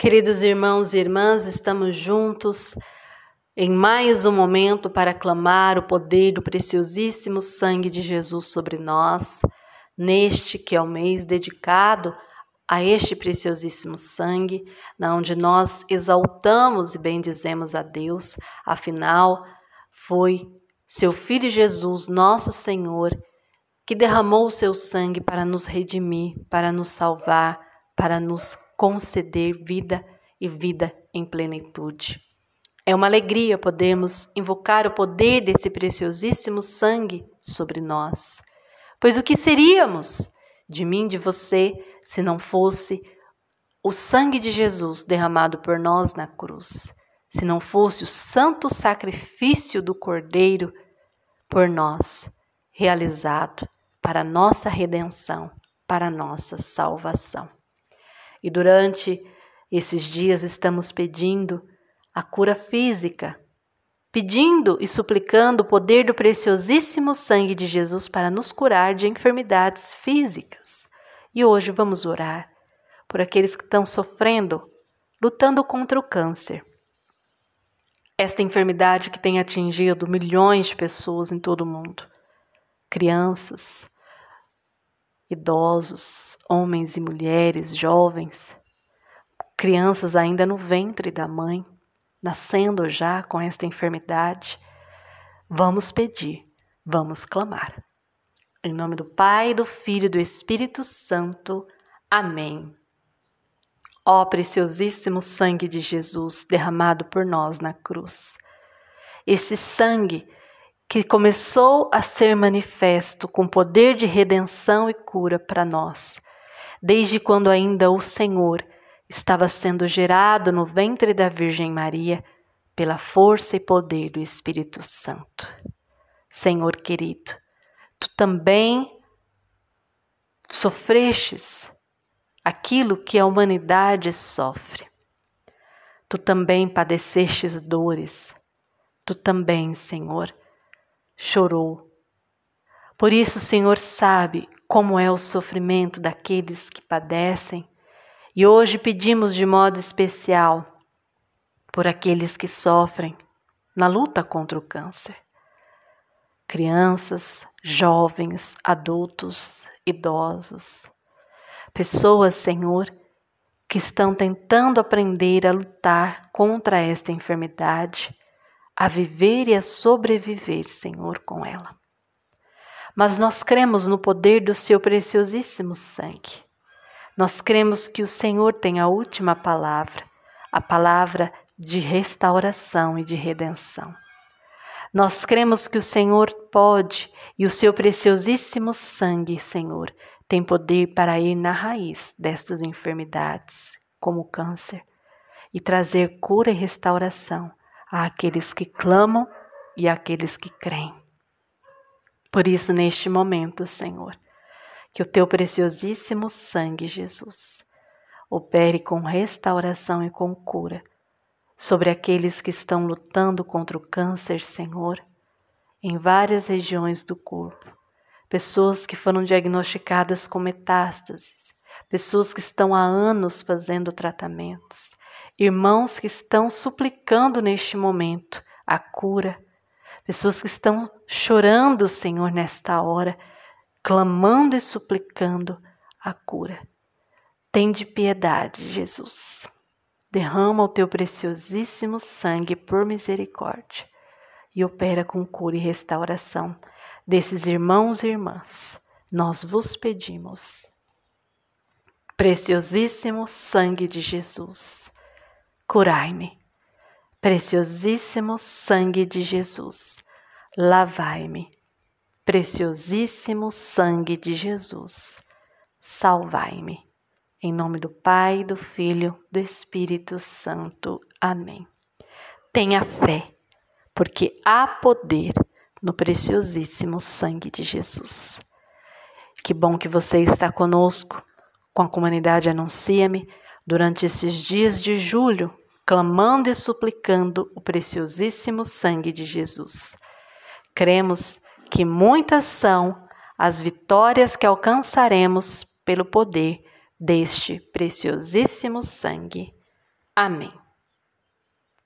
Queridos irmãos e irmãs, estamos juntos em mais um momento para clamar o poder do preciosíssimo sangue de Jesus sobre nós, neste que é o mês dedicado a este preciosíssimo sangue, na onde nós exaltamos e bendizemos a Deus, afinal, foi seu Filho Jesus, nosso Senhor, que derramou o seu sangue para nos redimir, para nos salvar, para nos conceder vida e vida em plenitude. É uma alegria podermos invocar o poder desse preciosíssimo sangue sobre nós. Pois o que seríamos de mim, de você, se não fosse o sangue de Jesus derramado por nós na cruz? Se não fosse o santo sacrifício do Cordeiro por nós, realizado para nossa redenção, para nossa salvação. E durante esses dias estamos pedindo a cura física, pedindo e suplicando o poder do preciosíssimo sangue de Jesus para nos curar de enfermidades físicas. E hoje vamos orar por aqueles que estão sofrendo, lutando contra o câncer. Esta enfermidade que tem atingido milhões de pessoas em todo o mundo. Crianças, idosos, homens e mulheres, jovens, crianças ainda no ventre da mãe, nascendo já com esta enfermidade. Vamos pedir, vamos clamar. Em nome do Pai, do Filho e do Espírito Santo. Amém. Ó preciosíssimo sangue de Jesus derramado por nós na cruz. Esse sangue que começou a ser manifesto com poder de redenção e cura para nós, desde quando ainda o Senhor estava sendo gerado no ventre da Virgem Maria pela força e poder do Espírito Santo. Senhor querido, tu também sofrestes aquilo que a humanidade sofre. Tu também padecestes dores. Tu também, Senhor, chorou. Por isso, o Senhor sabe como é o sofrimento daqueles que padecem, e hoje pedimos de modo especial por aqueles que sofrem na luta contra o câncer. Crianças, jovens, adultos, idosos, pessoas, Senhor, que estão tentando aprender a lutar contra esta enfermidade a viver e a sobreviver, Senhor, com ela. Mas nós cremos no poder do seu preciosíssimo sangue. Nós cremos que o Senhor tem a última palavra, a palavra de restauração e de redenção. Nós cremos que o Senhor pode e o seu preciosíssimo sangue, Senhor, tem poder para ir na raiz destas enfermidades, como o câncer, e trazer cura e restauração àqueles que clamam e àqueles que creem. Por isso, neste momento, Senhor, que o teu preciosíssimo sangue, Jesus, opere com restauração e com cura sobre aqueles que estão lutando contra o câncer, Senhor, em várias regiões do corpo. Pessoas que foram diagnosticadas com metástases, pessoas que estão há anos fazendo tratamentos, irmãos que estão suplicando neste momento a cura, pessoas que estão chorando, Senhor, nesta hora, clamando e suplicando a cura. Tem de piedade, Jesus. Derrama o teu preciosíssimo sangue por misericórdia e opera com cura e restauração desses irmãos e irmãs. Nós vos pedimos. Preciosíssimo sangue de Jesus curai-me. Preciosíssimo sangue de Jesus, lavai-me. Preciosíssimo sangue de Jesus, salvai-me. Em nome do Pai, do Filho, do Espírito Santo. Amém. Tenha fé, porque há poder no preciosíssimo sangue de Jesus. Que bom que você está conosco, com a comunidade Anuncia-me, durante esses dias de julho, clamando e suplicando o preciosíssimo sangue de Jesus. Cremos que muitas são as vitórias que alcançaremos pelo poder deste preciosíssimo sangue. Amém.